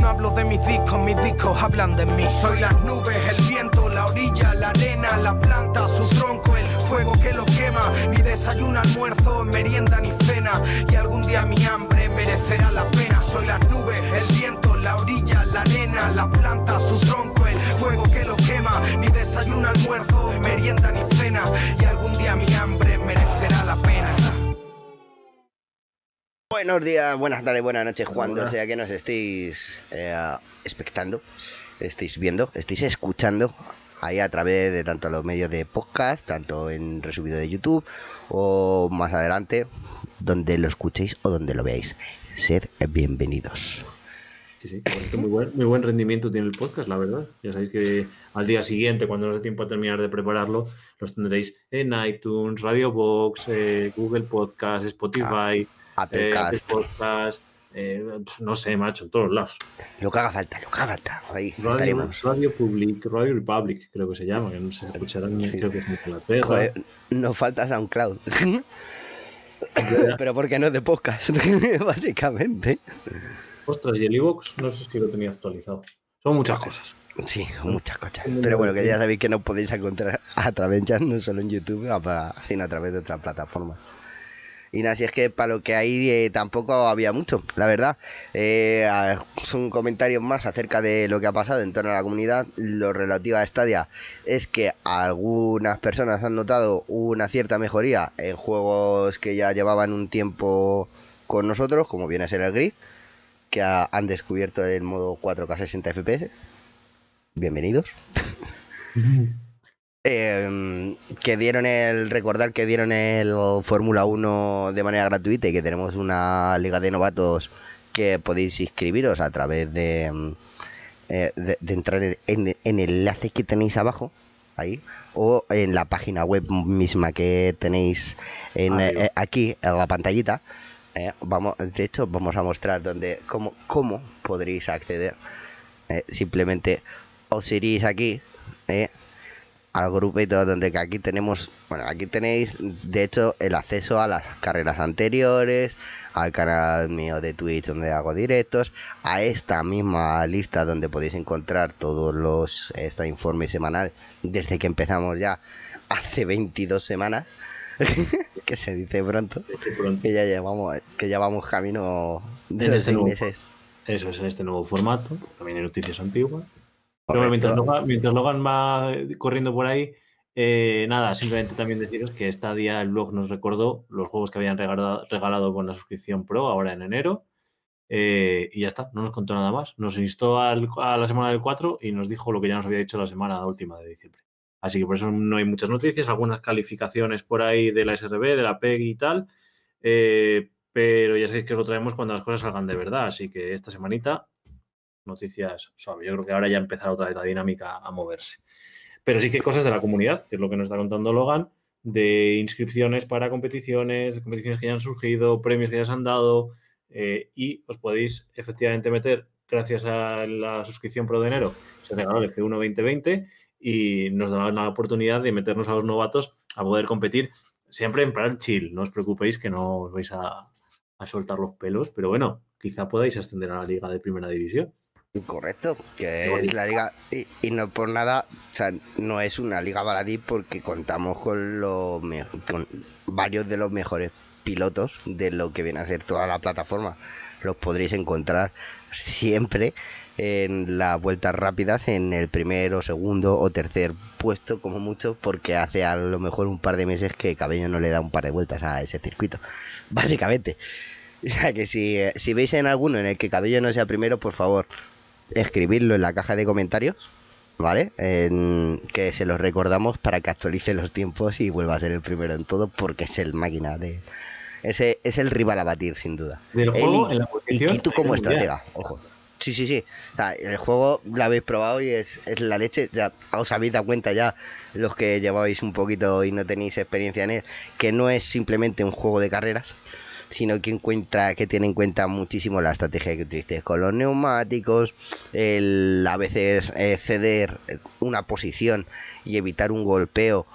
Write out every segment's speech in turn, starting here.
No hablo de mis discos, mis discos hablan de mí. Soy las nubes, el viento, la orilla, la arena, la planta, su tronco, el fuego que lo quema. Ni desayuno, almuerzo, merienda ni cena. Y algún día mi hambre merecerá la pena. Soy las nubes, el viento, la orilla, la arena, la planta, su tronco, el fuego que lo quema. Ni desayuno, almuerzo, merienda ni cena. Y algún día mi hambre merecerá la pena. Buenos días, buenas tardes, buenas noches, cuando sea que nos estéis eh, expectando, estéis viendo, estéis escuchando ahí a través de tanto los medios de podcast, tanto en resubido de YouTube o más adelante, donde lo escuchéis o donde lo veáis. Ser bienvenidos. Sí, sí, cierto, muy buen, muy buen rendimiento tiene el podcast, la verdad. Ya sabéis que al día siguiente, cuando nos dé tiempo a terminar de prepararlo, los tendréis en iTunes, Radio Box, eh, Google Podcast, Spotify, Apple eh, Cast. Apple Podcast, eh, no sé, macho, en todos lados. Lo que haga falta, lo que haga falta. Ahí Radio, estaremos. Radio Public, Radio Republic, creo que se llama, que no se escucharán, Sí. creo que es en Inglaterra. Joder, nos falta SoundCloud. Pero porque no es de podcast, básicamente. Ostras, y el iVoox, no sé si lo tenía actualizado. Son muchas cosas. Sí, muchas cosas. Pero bueno, que ya sabéis que no podéis encontrar a través ya no solo en YouTube, sino a través de otras plataformas. Y nada, si es que para lo que hay eh, tampoco había mucho, la verdad. Eh, son comentarios más acerca de lo que ha pasado en torno a la comunidad. Lo relativo a Stadia es que algunas personas han notado una cierta mejoría en juegos que ya llevaban un tiempo con nosotros, como viene a ser el Grid, que ha- han descubierto el modo 4K 60 FPS. Bienvenidos. Eh, que dieron el recordar que dieron el Fórmula 1 de manera gratuita y que tenemos una liga de novatos que podéis inscribiros a través de, mm, eh, de, de entrar en, en el enlace que tenéis abajo ahí o en la página web misma que tenéis en, eh, aquí en la pantallita. Eh, vamos de hecho vamos a mostrar donde cómo, cómo podréis acceder. Eh, simplemente os iréis aquí al grupito donde que aquí tenemos, bueno, aquí tenéis de hecho el acceso a las carreras anteriores, al canal mío de Twitch donde hago directos, a esta misma lista donde podéis encontrar todos los este informe semanal desde que empezamos ya hace 22 semanas, que se dice pronto, que ya llevamos que ya vamos camino de En los ese seis nuevo meses. Eso es en este nuevo formato. También hay noticias antiguas. Pero mientras Logan, mientras Logan va eh, corriendo por ahí, eh, nada, simplemente también deciros que esta día el blog nos recordó los juegos que habían regalado, regalado con la suscripción Pro ahora en enero. eh, y ya está, no nos contó nada más. Nos instó al- a la semana del 4 y nos dijo lo que ya nos había dicho la semana última de diciembre. Así que por eso no hay muchas noticias, algunas calificaciones por ahí de la SRB, de la PEG y tal. eh, pero ya sabéis que os lo traemos cuando las cosas salgan de verdad. Así que esta semanita noticias suaves. Yo creo que ahora ya ha empezado otra vez la dinámica a moverse. Pero sí que hay cosas de la comunidad, que es lo que nos está contando Logan, de inscripciones para competiciones, de competiciones que ya han surgido, premios que ya se han dado, eh, y os podéis efectivamente meter, gracias a la suscripción pro de enero, se regaló el F1 2020 y nos da la oportunidad de meternos a los novatos a poder competir siempre en plan chill. No os preocupéis que no os vais a soltar los pelos, pero bueno, quizá podáis ascender a la liga de primera división. Correcto, que es la liga, y, y no por nada, o sea, no es una liga baladí porque contamos con, los con varios de los mejores pilotos de lo que viene a ser toda la plataforma. Los podréis encontrar siempre en las vueltas rápidas en el primero, segundo o tercer puesto como mucho porque hace a lo mejor un par de meses que Cabello no le da un par de vueltas a ese circuito, básicamente. O sea que si, si veis en alguno en el que Cabello no sea primero, por favor, escribirlo en la caja de comentarios, ¿vale? En- que se los recordamos para que actualice los tiempos y vuelva a ser el primero en todo porque es el máquina de... Ese es el rival a batir, sin duda. Del Él juego, y- en la Y posición, Kitu hay como estratega, ojo. Sí, sí, sí. O sea, el juego lo habéis probado y es, es la leche. Ya os habéis dado cuenta ya, los que lleváis un poquito y no tenéis experiencia en él, que no es simplemente un juego de carreras, sino que encuentra, que tiene en cuenta muchísimo la estrategia que utilices con los neumáticos, el a veces eh, ceder una posición y evitar un golpeo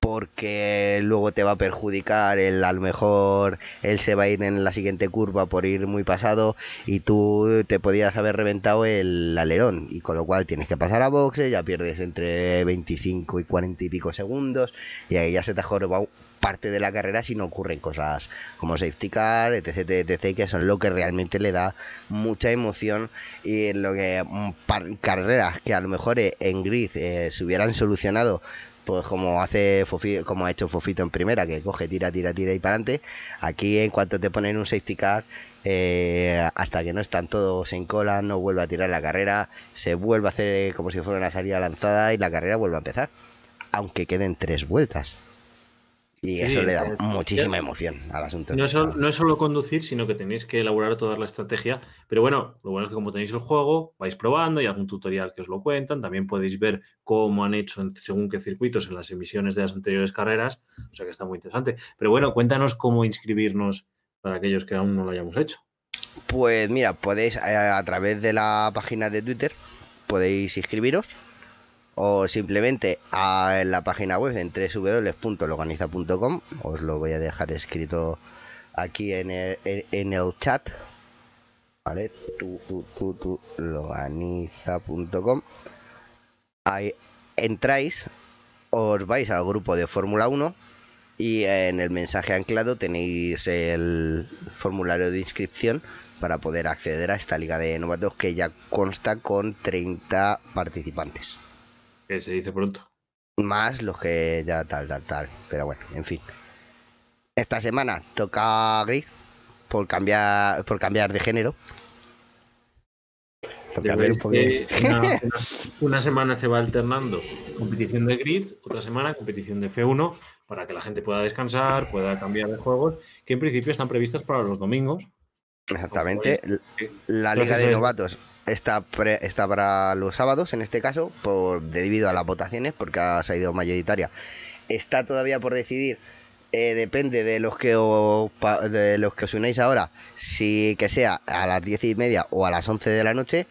porque luego te va a perjudicar, el, a lo mejor él se va a ir en la siguiente curva por ir muy pasado y tú te podías haber reventado el alerón. Y con lo cual tienes que pasar a boxe, ya pierdes entre 25 y 40 y pico segundos y ahí ya se te ha jorobado parte de la carrera si no ocurren cosas como safety car, etc, etc, que son lo que realmente le da mucha emoción y en lo que mm, carreras que a lo mejor eh, en grid eh, se hubieran solucionado pues como hace como ha hecho Fofito en primera, que coge, tira, tira, tira y para adelante. Aquí en cuanto te ponen un safety car, eh, hasta que no están todos en cola, no vuelve a tirar la carrera, se vuelve a hacer como si fuera una salida lanzada y la carrera vuelve a empezar. Aunque queden tres vueltas. Y eso le da muchísima emoción al asunto. No es, solo, no es, solo, conducir, sino que tenéis que elaborar toda la estrategia. Pero bueno, lo bueno es que como tenéis el juego, vais probando, y algún tutorial que os lo cuentan. También podéis ver cómo han hecho según qué circuitos en las emisiones de las anteriores carreras. O sea que está muy interesante. Pero bueno, cuéntanos cómo inscribirnos para aquellos que aún no lo hayamos hecho. Pues mira, podéis eh, a través de la página de Twitter, podéis inscribiros o simplemente a la página web en www.loganiza.com os lo voy a dejar escrito aquí en el, en el chat vale tu, tu, loganiza.com ahí entráis os vais al grupo de Fórmula 1 y en el mensaje anclado tenéis el formulario de inscripción para poder acceder a esta liga de novatos que ya consta con 30 participantes. Que se dice pronto. Más los que ya tal, tal, tal. Pero bueno, en fin. Esta semana toca gris por cambiar, por cambiar de género. una, semana se va alternando competición de grid, otra semana competición de F1, para que la gente pueda descansar, pueda cambiar de juegos, que en principio están previstas para los domingos. Exactamente. La Liga de Novatos está, está para los sábados, en este caso, por, debido a las votaciones, porque ha salido mayoritaria. Está todavía por decidir, eh, depende de los, que os, de los que os unáis ahora, si que sea a las diez y media o a las 11 de la noche,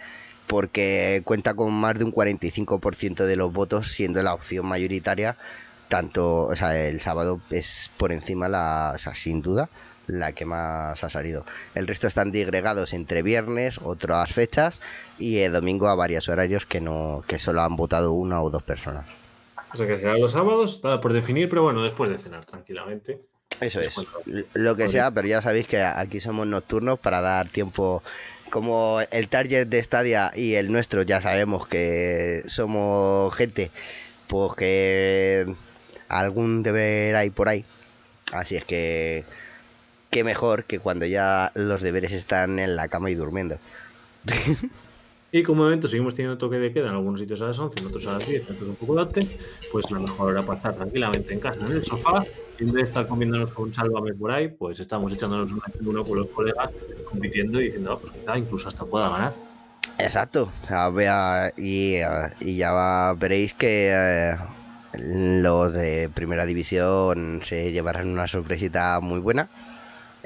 porque cuenta con más de un 45% de los votos, siendo la opción mayoritaria, tanto, o sea, el sábado es por encima, la, sin duda, la que más ha salido. El resto están digregados entre viernes, otras fechas y el domingo a varios horarios que no que solo han votado una o dos personas. O sea que será los sábados, está por definir, pero bueno, después de cenar tranquilamente. Eso es, lo que sea, pero ya sabéis que aquí somos nocturnos para dar tiempo. Como el target de Stadia y el nuestro ya sabemos que somos gente, pues que algún deber hay por ahí. Así es que qué mejor que cuando ya los deberes están en la cama y durmiendo. Y como momento seguimos teniendo toque de queda en algunos sitios a las 11, en otros a las 10, entonces un poco antes, pues la mejor hora para estar tranquilamente en casa, en el sofá, en vez de estar comiéndonos con sálvame por ahí, pues estamos echándonos uno con los colegas, compitiendo y diciendo, oh, pues quizá incluso hasta pueda ganar. Exacto, y, y, ya veréis que eh, los de primera división se llevarán una sorpresita muy buena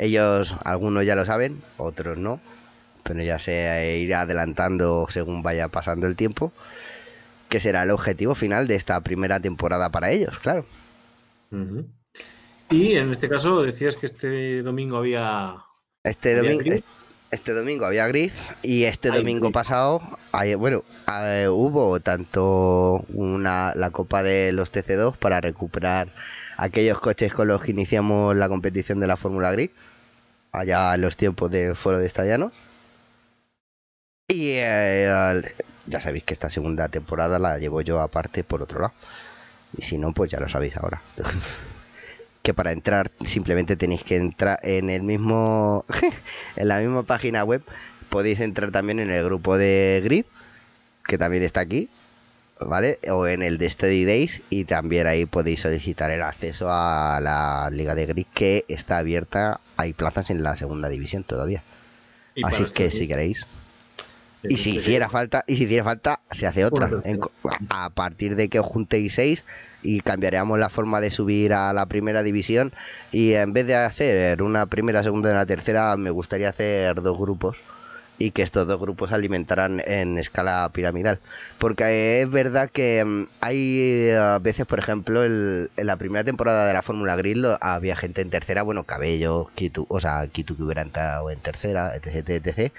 ellos, algunos ya lo saben, otros no, pero ya se irá adelantando según vaya pasando el tiempo, que será el objetivo final de esta primera temporada para ellos, claro. Y en este caso decías que este domingo había... Este domingo... Este domingo había gris y este domingo pasado, bueno, hubo tanto una, la Copa de los TC2 para recuperar aquellos coches con los que iniciamos la competición de la Fórmula Grid, allá en los tiempos del foro de Estallanos. Y eh, ya sabéis que esta segunda temporada la llevo yo aparte por otro lado. Y si no, pues ya lo sabéis ahora. que para entrar simplemente tenéis que entrar en el mismo en la misma página web podéis entrar también en el grupo de Grid que también está aquí ¿vale? O en el de Steady Days y también ahí podéis solicitar el acceso a la Liga de Grid que está abierta, hay plazas en la segunda división todavía. Así que si queréis. Y si hiciera falta, y si hiciera falta, se hace otra. a partir de que os juntéis seis y cambiaríamos la forma de subir a la primera división. Y en vez de hacer una primera, segunda y una tercera, me gustaría hacer dos grupos y que estos dos grupos alimentarán en escala piramidal. Porque es verdad que mm, hay eh, veces, por ejemplo, en la primera temporada de la Fórmula Grill había gente en tercera, bueno, Cabello, Kitu, o sea, Kitu que hubiera entrado en tercera, etc, etc.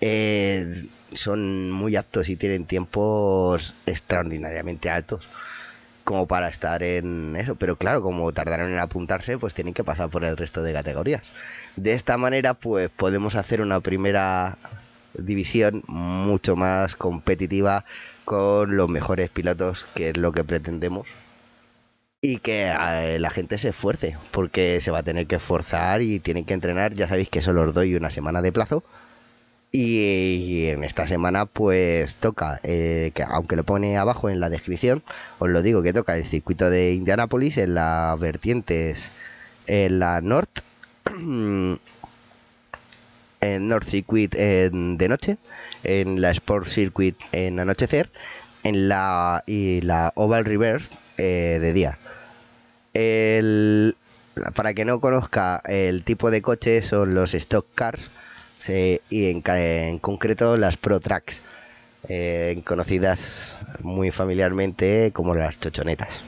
Eh, son muy aptos y tienen tiempos extraordinariamente altos como para estar en eso, pero claro, como tardaron en apuntarse, pues tienen que pasar por el resto de categorías. De esta manera, pues podemos hacer una primera división mucho más competitiva con los mejores pilotos, que es lo que pretendemos. Y que eh, la gente se esfuerce, porque se va a tener que esforzar y tienen que entrenar. Ya sabéis que solo os doy una semana de plazo y, en esta semana pues toca, eh, que aunque lo pone abajo en la descripción, os lo digo que toca el circuito de Indianapolis en las vertientes, en la North, en North Circuit de noche, en la Sport Circuit en anochecer, en la y la Oval Reverse eh, de día. El, para que no conozca el tipo de coche son los stock cars y en, concreto las Pro Tracks, eh, conocidas muy familiarmente como las chochonetas.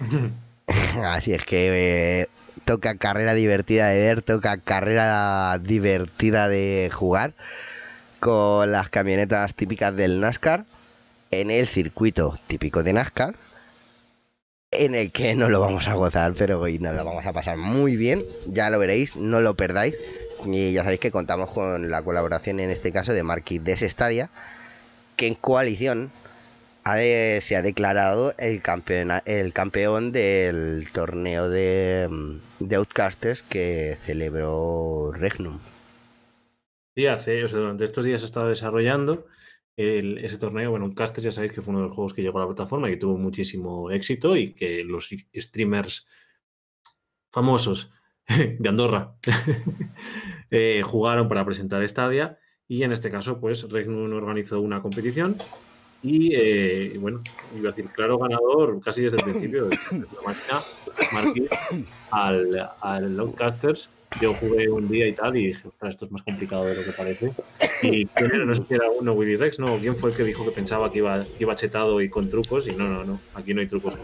Así es que eh, toca carrera divertida de ver, toca carrera divertida de jugar con las camionetas típicas del NASCAR en el circuito típico de NASCAR en el que no lo vamos a gozar, pero hoy nos lo vamos a pasar muy bien, ya lo veréis, no lo perdáis. Y ya sabéis que contamos con la colaboración en este caso de Marquis de que en coalición se ha declarado el campeón, el campeón del torneo de, de Outcasters que celebró Regnum. Sí, durante estos días se ha estado desarrollando ese torneo. Bueno, Outcasters ya sabéis que fue uno de los juegos que llegó a la plataforma y tuvo muchísimo éxito y que los streamers famosos de Andorra eh, jugaron para presentar Stadia y en este caso pues Regnum organizó una competición y eh, bueno, iba a decir, claro ganador casi desde el principio de la máquina, al, al Outcasters yo jugué un día y tal y dije, ostras, esto es más complicado de lo que parece. Y no sé si era uno, Willy Rex, no, ¿quién fue el que dijo que pensaba que iba, iba chetado y con trucos? Y no, no, no, aquí no hay trucos que.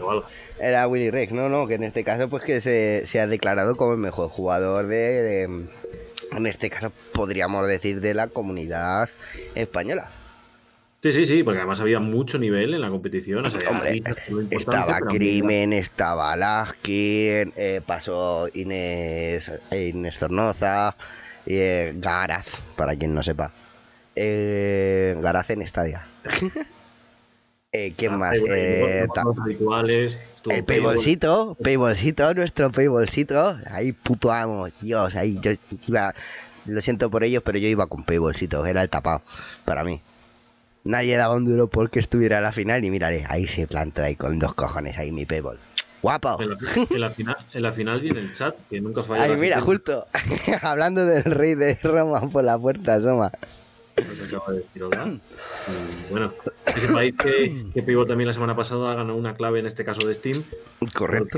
Era Willy Rex, no, no, que en este caso pues que se, se ha declarado como el mejor jugador de, en este caso podríamos decir, de la comunidad española. Sí, sí, sí, porque además había mucho nivel en la competición. estaba Crimen, estaba Laskin, eh, pasó Inés, Inés Zornoza, eh, Garaz, para quien no sepa. Eh, Garaz en Estadia. eh, ¿Quién ah, más? Eh, habituales, el paybolsito, paybolsito, nuestro paybolsito. Ahí puto amo, Dios, ahí yo iba. Lo siento por ellos, pero yo iba con paybolsito, era el tapado para mí. Nadie daba un duro porque estuviera a la final y mírale, ahí se plantó ahí con dos cojones, ahí mi Payball. ¡Guapo! En la, final, en la final y en el chat, que nunca falla. Ay, mira, justo hablando del rey de Roma por la puerta, Soma. bueno, que sepáis que, que también la semana pasada ganó una clave en este caso de Steam. Correcto.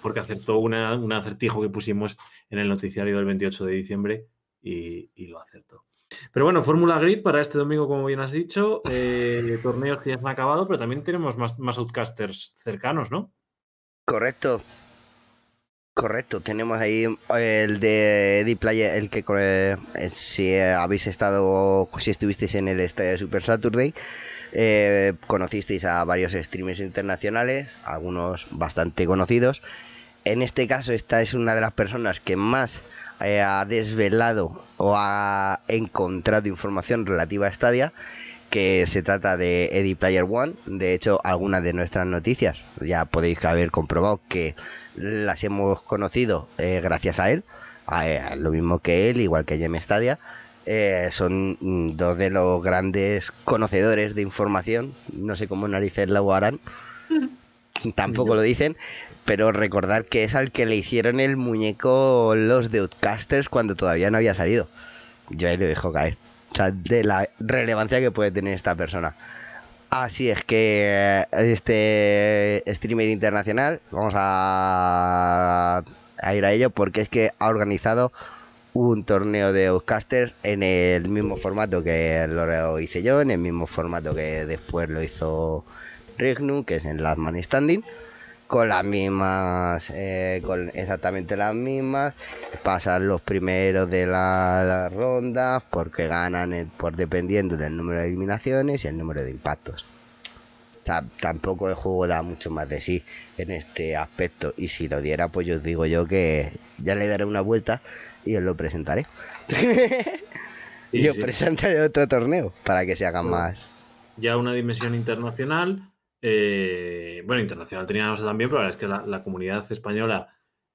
Porque, aceptó una, un acertijo que pusimos en el noticiario del 28 de diciembre y, y lo acertó. Pero bueno, Fórmula Grid para este domingo, como bien has dicho, eh, torneos que ya se han acabado, pero también tenemos más, más outcasters cercanos, ¿no? Correcto. Correcto, tenemos ahí eh, el de Eddie Player, el que eh, si habéis estado, si estuvisteis en el estadio Super Saturday, conocisteis a varios streamers internacionales, algunos bastante conocidos. En este caso, esta es una de las personas que más eh, ha desvelado o ha encontrado información relativa a Stadia que se trata de Eddie Player One. De hecho, algunas de nuestras noticias ya podéis haber comprobado que las hemos conocido eh, gracias a él, eh, lo mismo que él, igual que Jem Stadia. son dos de los grandes conocedores de información. No sé cómo narices lo harán. Tampoco lo dicen, pero recordad que es al que le hicieron el muñeco los de Outcasters cuando todavía no había salido. Yo ahí lo dejo caer. O sea, de la relevancia que puede tener esta persona. Así es que eh, este streamer internacional, vamos a, ir a ello porque es que ha organizado un torneo de Outcaster en el mismo formato que lo hice yo, en el mismo formato que después lo hizo Regnum, que es en Last Man Standing, con las mismas, eh, con exactamente las mismas, pasan los primeros de las rondas porque ganan por dependiendo del número de eliminaciones y el número de impactos. tampoco el juego da mucho más de sí en este aspecto y si lo diera pues yo os digo yo que ya le daré una vuelta y os lo presentaré. y os presentaré otro torneo para que se hagan más. Ya una dimensión internacional. Eh, bueno, internacional teníamos también, pero la verdad es que la, comunidad española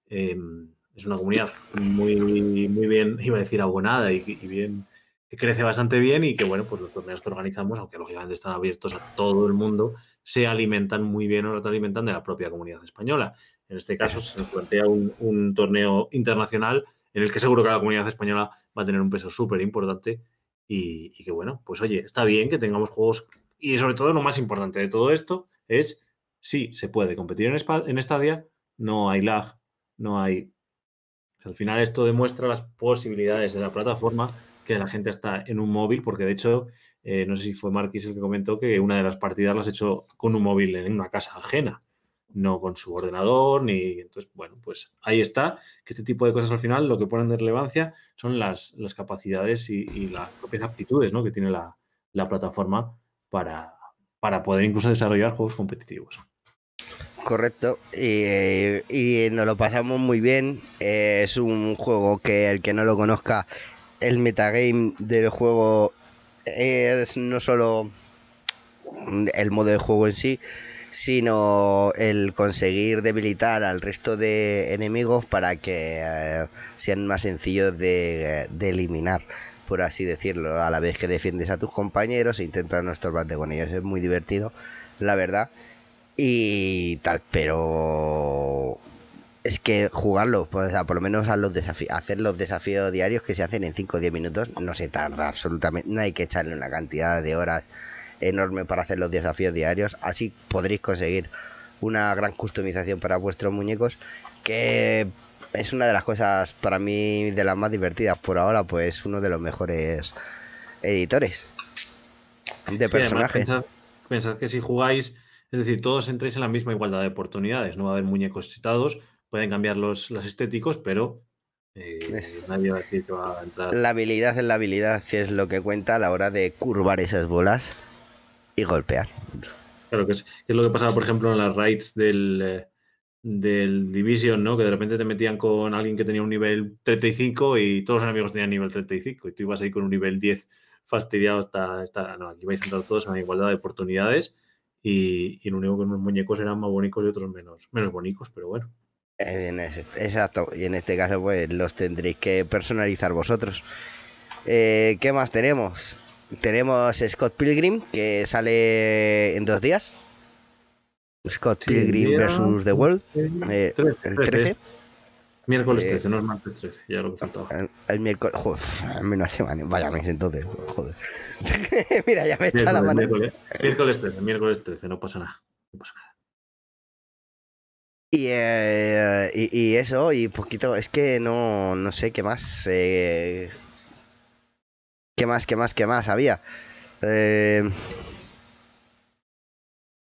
em, es una comunidad muy, muy bien, iba a decir abonada y, bien que crece bastante bien y que bueno, pues los torneos que organizamos, aunque lógicamente están abiertos a todo el mundo, se alimentan muy bien o se alimentan de la propia comunidad española. En este caso se nos plantea un, un torneo internacional en el que seguro que la comunidad española va a tener un peso súper importante y, que bueno, pues oye, está bien que tengamos juegos y sobre todo lo más importante de todo esto es, sí, se puede competir en, en no hay lag, no hay... al final esto demuestra las posibilidades de la plataforma que la gente está en un móvil, porque de hecho, eh, no sé si fue Marquis el que comentó que una de las partidas las ha hecho con un móvil en una casa ajena no con su ordenador, ni entonces, bueno, pues ahí está, que este tipo de cosas al final lo que ponen de relevancia son las, las capacidades y, las propias aptitudes ¿no? que tiene la, plataforma para, para poder incluso desarrollar juegos competitivos. Correcto, y, y, nos lo pasamos muy bien. Eh, es un juego que el que no lo conozca, el metagame del juego es no solo el modo de juego en sí, sino el conseguir debilitar al resto de enemigos para que eh, sean más sencillos de, eliminar, por así decirlo, a la vez que defiendes a tus compañeros e intentas no estorbarte con ellos. Es muy divertido, la verdad. Y tal, pero es que jugarlo, pues, por lo menos a los hacer los desafíos diarios que se hacen en 5 o 10 minutos, no se tarda absolutamente, no hay que echarle una cantidad de horas enorme para hacer los desafíos diarios. Así podréis conseguir una gran customización para vuestros muñecos que es una de las cosas para mí de las más divertidas por ahora, pues uno de los mejores editores de personajes. Pensad, que si jugáis, es decir, todos entréis en la misma igualdad de oportunidades, no va a haber muñecos citados, pueden cambiar los, estéticos, pero eh, nadie va a decir que va a entrar. La habilidad es la habilidad, que es lo que cuenta a la hora de curvar esas bolas y golpear. Claro, que es, lo que pasaba, por ejemplo, en las raids del, eh, del Division, ¿no? Que de repente te metían con alguien que tenía un nivel 35 y todos los enemigos tenían nivel 35 y tú ibas ahí con un nivel 10 fastidiado hasta... no, aquí vais a entrar todos en igualdad de oportunidades y, y lo único que unos muñecos eran más bonitos y otros menos, menos bonitos, pero bueno. exacto, y en este caso pues los tendréis que personalizar vosotros. Eh, ¿Qué más tenemos? Tenemos Scott Pilgrim, que sale en dos días. Scott Pilgrim versus The World, eh, el 13. Miércoles 13, eh, no es martes 13, ya lo que faltaba. El, miércoles, joder, menos semana, vaya mes entonces, joder. Mira, ya me echa la mano. Miércoles, miércoles 13, miércoles 13, no pasa nada. No pasa nada. Y, eh, y, y, eso, y poquito, es que no, no sé qué más. Eh, ¿Qué más, qué más, qué más había? Eh...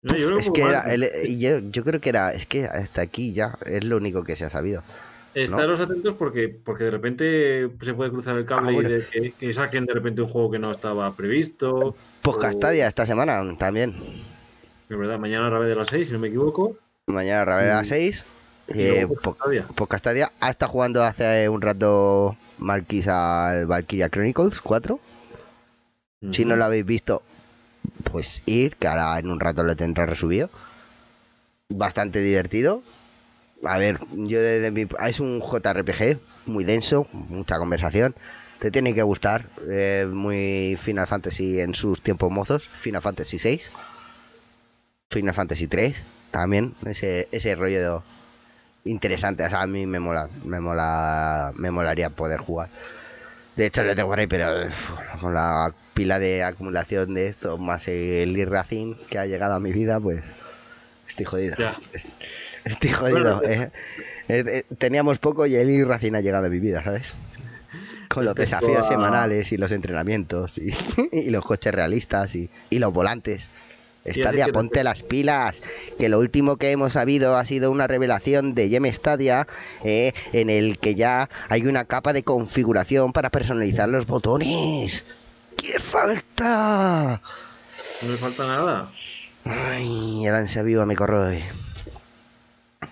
es que era, yo, yo, creo que era, es que hasta aquí ya es lo único que se ha sabido. Estaros atentos porque, porque de repente se puede cruzar el cable ah, y de, que, saquen de repente un juego que no estaba previsto. Pues Castadia esta semana también. Es verdad, mañana Rabe de las 6, si no me equivoco. Mañana Rabe de las 6. Eh, Castadia ha estado jugando hace un rato Marquis al Valkyria Chronicles 4. Si no lo habéis visto, pues ir, que ahora en un rato lo tendré resubido. Bastante divertido. A ver, yo desde mi... Es un JRPG muy denso, mucha conversación. Te tiene que gustar. muy Final Fantasy en sus tiempos mozos. Final Fantasy 6. Final Fantasy 3 también. Ese, ese rollo interesante. a mí me mola, me mola, me molaría poder jugar. De hecho, le tengo por ahí, pero con la pila de acumulación de esto, más el e que ha llegado a mi vida, pues estoy jodido. Estoy jodido. Eh. Eh, eh, teníamos poco y el e ha llegado a mi vida, ¿sabes? Con los desafíos semanales y los entrenamientos y, los coches realistas y, los volantes. Stadia, ponte las pilas. Que lo último que hemos sabido ha sido una revelación de Gem Stadia eh, en el que ya hay una capa de configuración para personalizar los botones. ¿Qué falta? No me falta nada. Ay, el ansia viva me corroe.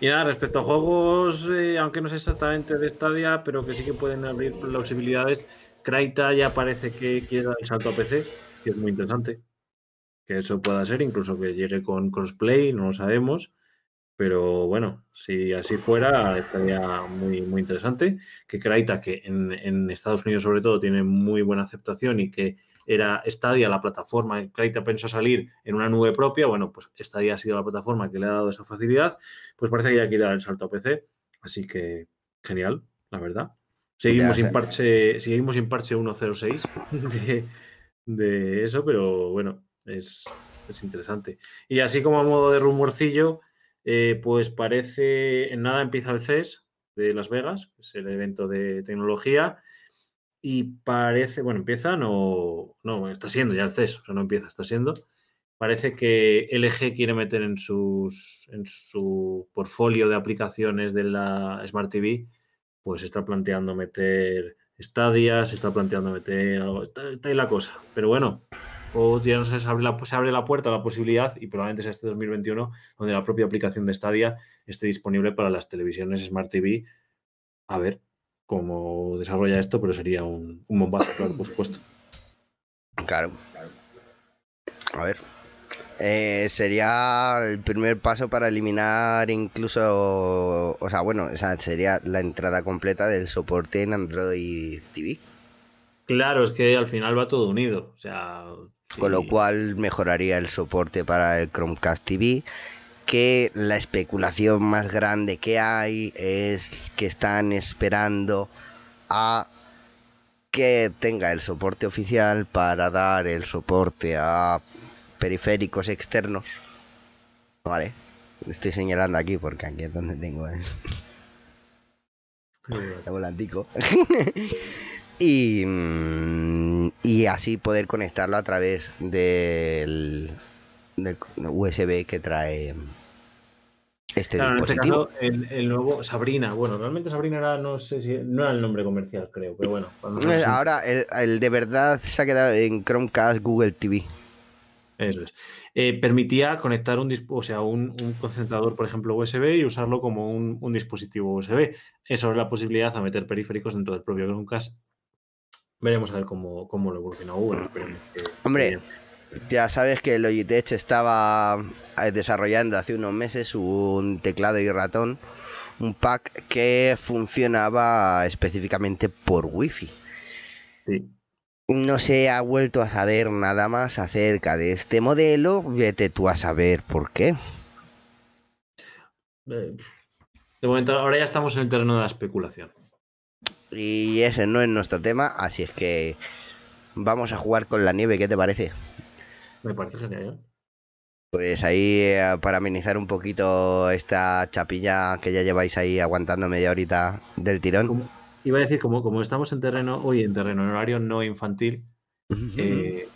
Y nada, respecto a juegos, eh, aunque no sé exactamente de Stadia, pero que sí que pueden abrir posibilidades, Kraita ya parece que quiere dar el salto a PC, que es muy interesante. Que eso pueda ser, incluso que llegue con crossplay, no lo sabemos. Pero bueno, si así fuera, estaría muy, muy interesante. Que Kraita, que en, en Estados Unidos sobre todo tiene muy buena aceptación y que era Stadia la plataforma, Kraita pensó salir en una nube propia, bueno, pues Stadia ha sido la plataforma que le ha dado esa facilidad, pues parece que ya quiere dar el salto a PC, así que genial, la verdad. Seguimos sin parche, seguimos sin parche 1.06 de, de, eso, pero bueno, es, interesante. Y así como a modo de rumorcillo, eh, pues parece, en nada empieza el CES de Las Vegas, es el evento de tecnología, y parece, bueno, empieza, no, no, está siendo ya el CES, o sea, no empieza, está siendo. Parece que LG quiere meter en, sus, en su portfolio de aplicaciones de la Smart TV, pues está planteando meter Stadia, se está planteando meter algo, está, ahí la cosa. Pero bueno, o ya no se abre, la, se abre la puerta a la posibilidad, y probablemente sea este 2021, donde la propia aplicación de Stadia esté disponible para las televisiones Smart TV. A ver, cómo desarrolla esto, pero sería un, un bombazo, claro, por supuesto. Claro. A ver. Eh, sería el primer paso para eliminar incluso, o sea, bueno, esa sería la entrada completa del soporte en Android TV. Claro, es que al final va todo unido, o sea... Con lo cual mejoraría el soporte para el Chromecast TV que la especulación más grande que hay es que están esperando a que tenga el soporte oficial para dar el soporte a periféricos externos. Vale, estoy señalando aquí porque aquí es donde tengo el, volantico. y, mm, y así poder conectarlo a través del, del USB que trae este dispositivo. En este el, nuevo Sabrina, bueno, realmente Sabrina era, no sé si, no era el nombre comercial, creo, pero bueno. Ahora el, de verdad se ha quedado en Chromecast Google TV. Eso es. Eh, permitía conectar un, o sea, un, concentrador, por ejemplo, USB y usarlo como un, dispositivo USB. Eso es la posibilidad de meter periféricos dentro del propio Chromecast. Veremos a ver cómo, cómo lo evoluciona Google. Hombre, ya sabes que Logitech estaba eh, desarrollando hace unos meses un teclado y ratón, un pack que funcionaba específicamente por Wi-Fi. No se ha vuelto a saber nada más acerca de este modelo. Vete tú a saber por qué. Eh, de momento, ahora ya estamos en el terreno de la especulación. Y ese no es nuestro tema, así es que vamos a jugar con la nieve, ¿qué te parece? Me parece genial. Pues ahí, eh, para amenizar un poquito esta chapilla que ya lleváis ahí aguantando media horita del tirón. iba a decir, como, como estamos en terreno, hoy en terreno, en horario no infantil, eh,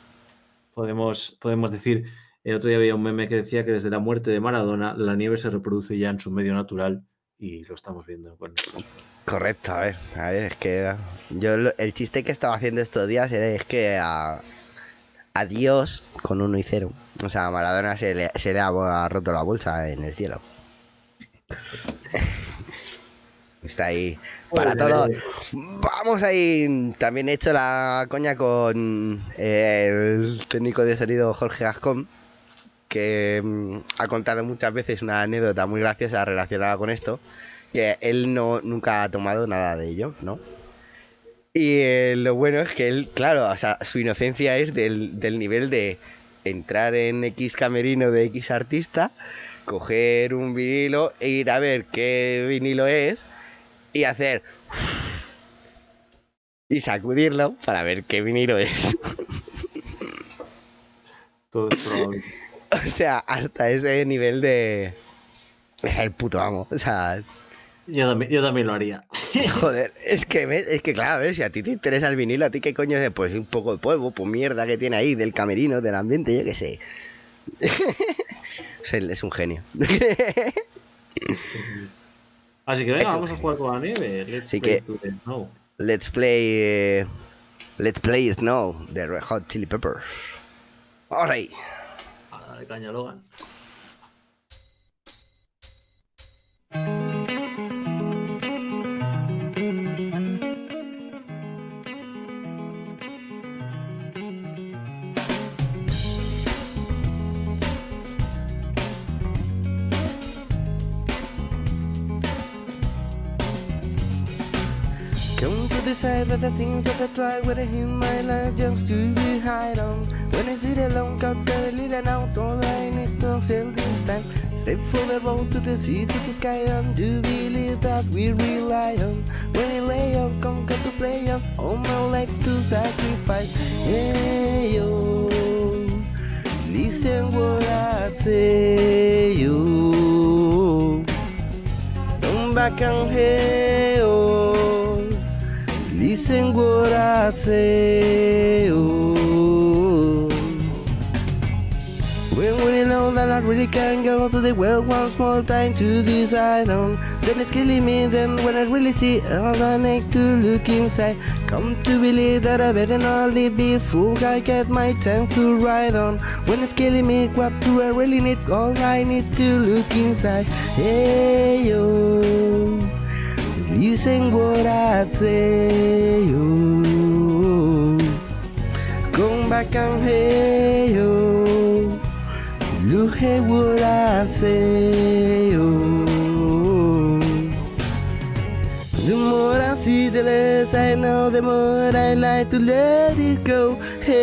podemos, podemos decir, el otro día había un meme que decía que desde la muerte de Maradona la nieve se reproduce ya en su medio natural y lo estamos viendo. Correcto, a ver, a ver, es que yo el chiste que estaba haciendo estos días era es que a, Adiós con uno y cero. O sea, a Maradona se le, se le ha roto la bolsa en el cielo. Está ahí. Para todo. Vamos ahí. También he hecho la coña con el técnico de sonido Jorge Gascón, que mm, ha contado muchas veces una anécdota muy graciosa relacionada con esto, que él no nunca ha tomado nada de ello, ¿no? Y eh, lo bueno es que él, claro, su inocencia es del, nivel de entrar en X camerino de X artista, coger un vinilo e ir a ver qué vinilo es y hacer y sacudirlo para ver qué vinilo es. Todo es probable. O sea, hasta ese nivel de. Es el puto amo. O sea. Yo también, yo también lo haría. Joder, es que, es que claro, ver, si a ti te interesa el vinilo, a ti qué coño es, pues un poco de polvo, pues mierda que tiene ahí, del camerino, del ambiente, yo qué sé. es un genio. Así que venga, vamos a jugar con la nieve. Let's Así play que- snow. Let's play. eh, let's play Snow de Red Hot Chili Peppers. Alright. Darle caña, Logan. Decide that the things that I try with a in my life just to be hide on. When I sit alone, got a little out, all I need to sell this time. Step for the road to the sea, to the sky, and do believe that we rely on. When I lay come got to play on, all my life to sacrifice. Hey yo, listen what I say yo. Come back and hey oh. Listen what I say oh. When we know that I really can go to the well one small time to decide on. Then it's killing me then when I really see all I need to look inside Come to believe that I better not live before I get my chance to ride on. When it's killing me what do I really need? All I need to look inside. Hey yo dicen i say Bacanjeyo, The more I see the less I know, the more I like to let it go. Hey,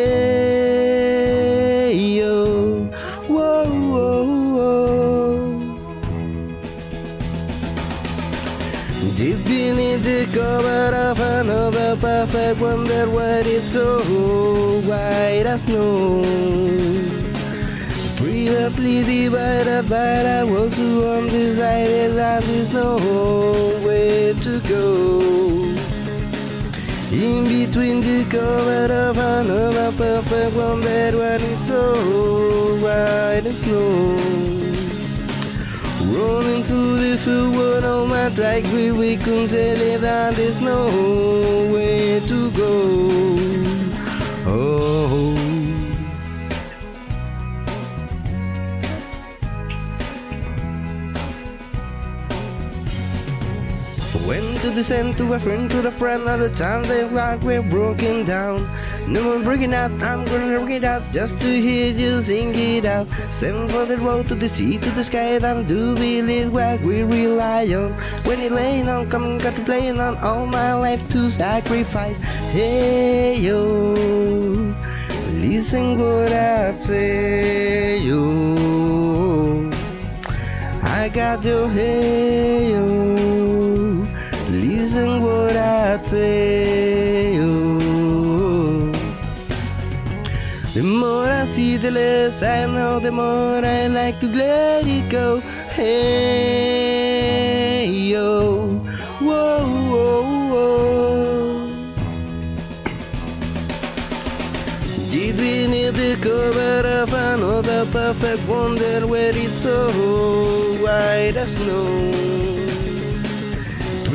yo. Deep beneath the cover of another perfect wonder where it's so white as snow. Privately divided by the world who undecided that there's no way to go. In between the cover of another perfect wonder when it's so white as snow. Rolling through the field with all my will be concealed and there's no way to go. Oh. Went to the to a friend, to the friend, all the time they rock, we're broken down. No more breaking up, I'm gonna break it up just to hear you sing it out. Send for the road to the sea, to the sky, and do believe what we rely on. When it laying on, come got to playing on all my life to sacrifice. Hey yo, listen what I say yo. I got your hey yo. Listen what I say more I see, the less I know. The more I like to let it go. Hey yo, whoa whoa whoa. Did we need the cover of another perfect wonder where it's so white as snow?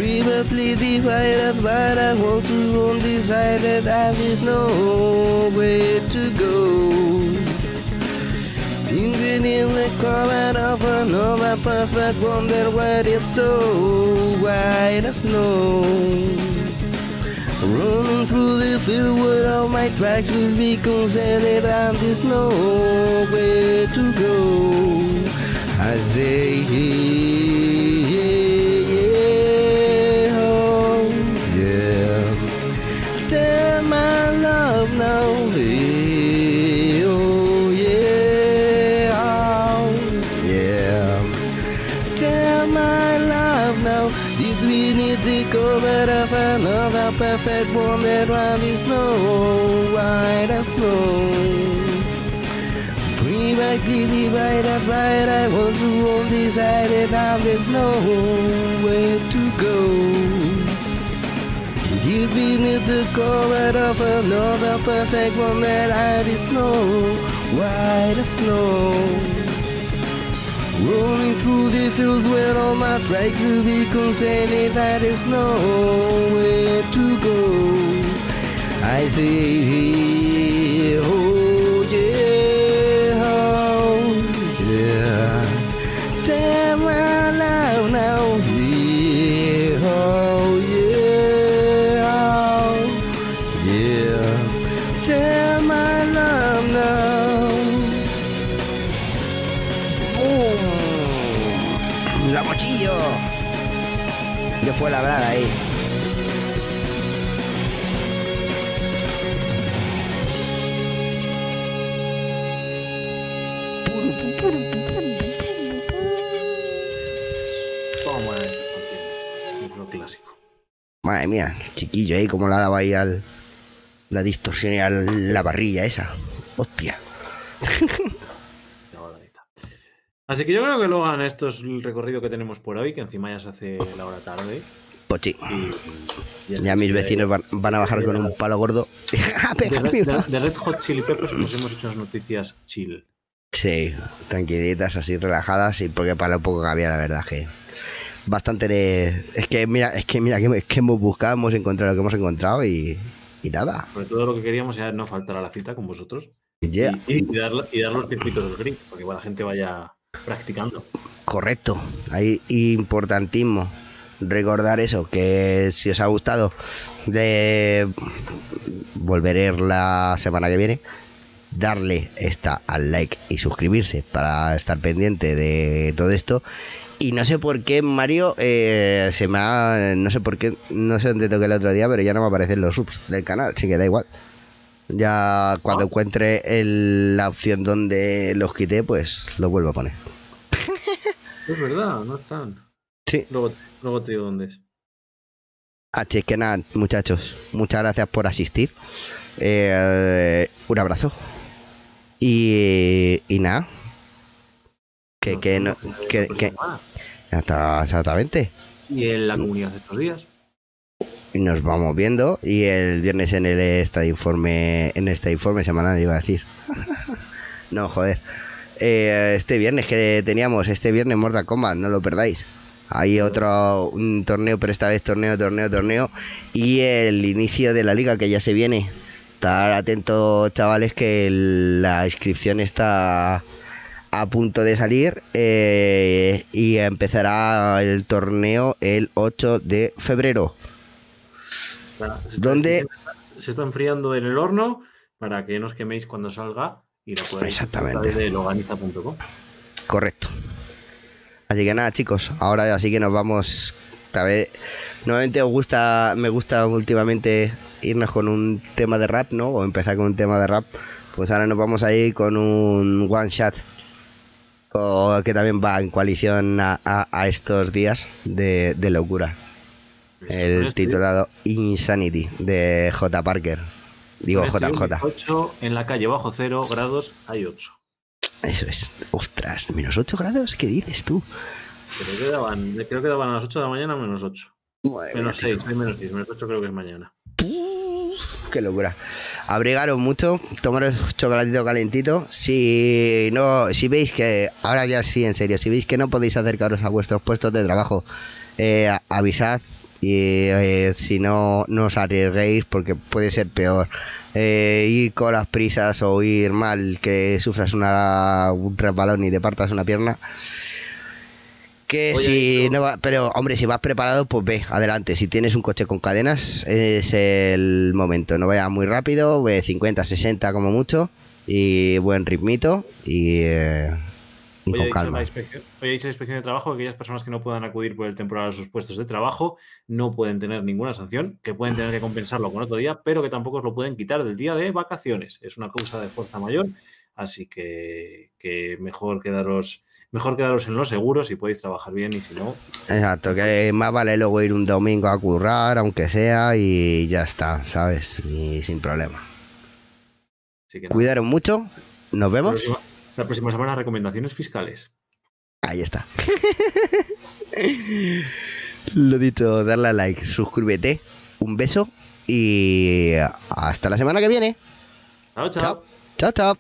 Privately divided by the walls who undecided that there's no way to go. Even in the cover of another perfect wonder where it's so white as snow. Running through the field where all my tracks will be considered and there's no way to go. I say, yeah, yeah, love now, hey, oh, yeah, oh, yeah. Tell my love now, did we need the cover of another perfect wonder while there's no white as snow? Privately divided by rivals who undecided and there's no way to go. Hid beneath the cover of another perfect one that I is snow, white as snow. Rolling through the fields where all my pride to be contained, that is nowhere to go. I say, oh yeah, oh yeah. Damn well now, fue la brada ahí. Toma, lo clásico. Madre mía, chiquillo ahí, como la daba ahí al. La distorsión y a la barrilla esa. Hostia. Ya va la mitad. Así que yo creo que luego hagan esto es el recorrido que tenemos por hoy, que encima ya se hace la hora tarde. Pues sí. Y, y- Ya mis vecinos van, van a bajar con un palo gordo. De, Red- una- de- de Red Hot Chili Peppers nos hemos hecho unas noticias chill. Sí, tranquilitas, así relajadas, y porque para lo poco que había, la verdad que bastante de... Es que mira, es que mira, que, es que hemos buscado, hemos encontrado lo que hemos encontrado y, y nada. Sobre todo lo que queríamos era no faltar a la cita con vosotros Yeah, y, y dar, y dar los circuitos del grip, para que la gente vaya practicando. correcto. Ahí importantísimo recordar eso, que si os ha gustado, de volveré la semana que viene. Darle esta al like y suscribirse para estar pendiente de todo esto. Y no sé por qué, Mario, eh, se me ha. No sé por qué, no sé dónde toqué el otro día, pero ya no me aparecen los subs del canal, así que da igual. Ya cuando Ah. encuentre el- la opción donde los quité, pues lo vuelvo a poner. Es verdad, no están. Sí. Luego, luego te digo dónde es. Así que nada, muchachos, muchas gracias por asistir. Eh, un abrazo. Y, y nada. Que, Nos que no. Que, que, exactamente. Y en la comunidad de estos días. Y nos vamos viendo. Y el viernes en el este informe. En este informe semanal iba a decir. no, joder. Eh, este viernes que teníamos, este viernes Mortal Kombat, no lo perdáis. Hay otro un torneo, pero esta vez torneo, torneo, torneo. Y el inicio de la liga que ya se viene. Estar atentos, chavales, que la inscripción está a punto de salir eh, y empezará el torneo el 8 de febrero. Está- se está-. Se está enfriando en el horno para que no os queméis cuando salga y lo podáis Exactamente. de loganiza.com. Correcto. Así que nada, chicos, ahora así que nos vamos. Tal vez, normalmente os gusta, me gusta últimamente irnos con un tema de rap, ¿no? O empezar con un tema de rap. Pues ahora nos vamos a ir con un one shot. que también va en coalición a, a- a estos días de, de locura. El titulado Insanity de J. Parker. Digo JJ. 18 en la calle bajo cero grados hay 8. Eso es. Ostras, menos 8 grados, ¿qué dices tú? Creo que daban, creo que daban a las 8 de la mañana menos 8. Madre Menos tío. 6, hay menos 6, menos 8 creo que es mañana. Qué locura. Abrigaros mucho, tomaros chocolatito calentito. Si no, si veis que, ahora ya sí, en serio, si veis que no podéis acercaros a vuestros puestos de trabajo, eh, avisad y eh, si no, no os arriesguéis porque puede ser peor. Eh, ir con las prisas o ir mal, que sufras una, un resbalón y te partas una pierna. Que Oye, si no va, pero hombre, si vas preparado, pues ve, adelante. Si tienes un coche con cadenas, es el momento. No vaya muy rápido, ve 50, 60 como mucho, y buen ritmito, y, eh, y Hoy ha, con dicho calma. la inspección, hoy ha dicho la inspección de trabajo que aquellas personas que no puedan acudir por el temporal a sus puestos de trabajo no pueden tener ninguna sanción, que pueden tener que compensarlo con otro día, pero que tampoco os lo pueden quitar del día de vacaciones. Es una causa de fuerza mayor, así que, que mejor quedaros mejor quedaros en lo seguro si podéis trabajar bien y si no, Exacto, que más vale luego ir un domingo a currar, aunque sea, y ya está, ¿sabes? Y sin problema. así que. Cuidaros mucho, nos vemos. La próxima semana recomendaciones fiscales. Ahí está. Lo dicho, darle a like, suscríbete un beso y hasta la semana que viene. Chao, chao. Chao, chao.